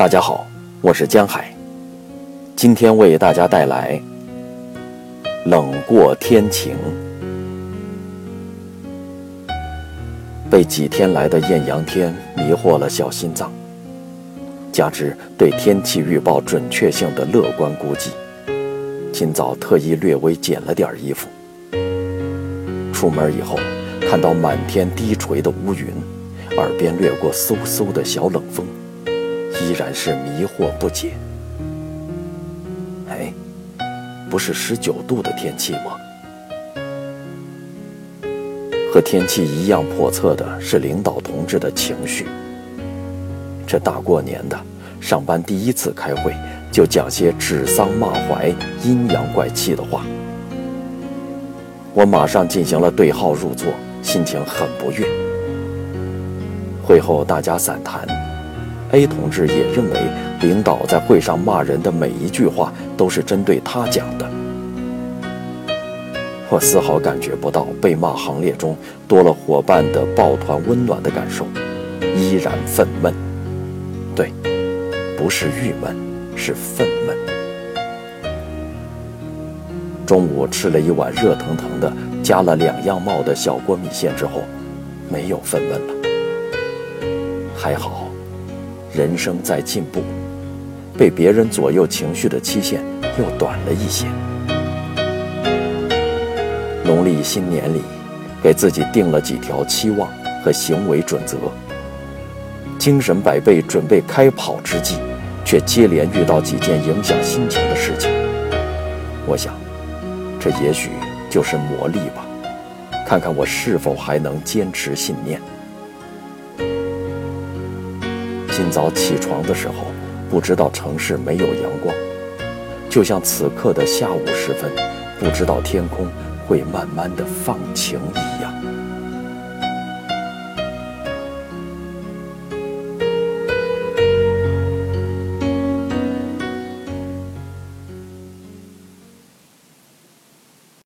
大家好，我是江海，今天为大家带来《冷过天晴》。被几天来的艳阳天迷惑了小心脏，加之对天气预报准确性的乐观估计，今早特意略微减了点衣服。出门以后，看到满天低垂的乌云，耳边掠过嗖嗖的小冷风。依然是迷惑不解。哎，不是十九度的天气吗？和天气一样叵测的是领导同志的情绪。这大过年的，上班第一次开会就讲些指桑骂槐、阴阳怪气的话，我马上进行了对号入座，心情很不悦。会后大家散谈。A 同志也认为，领导在会上骂人的每一句话都是针对他讲的。我丝毫感觉不到被骂行列中多了伙伴的抱团温暖的感受，依然愤懑。对，不是郁闷，是愤懑。中午吃了一碗热腾腾的、加了两样冒的小锅米线之后，没有愤懑了。还好。人生在进步，被别人左右情绪的期限又短了一些。农历新年里，给自己定了几条期望和行为准则，精神百倍准备开跑之际，却接连遇到几件影响心情的事情。我想，这也许就是磨砺吧，看看我是否还能坚持信念。今早起床的时候，不知道城市没有阳光，就像此刻的下午时分，不知道天空会慢慢的放晴一样。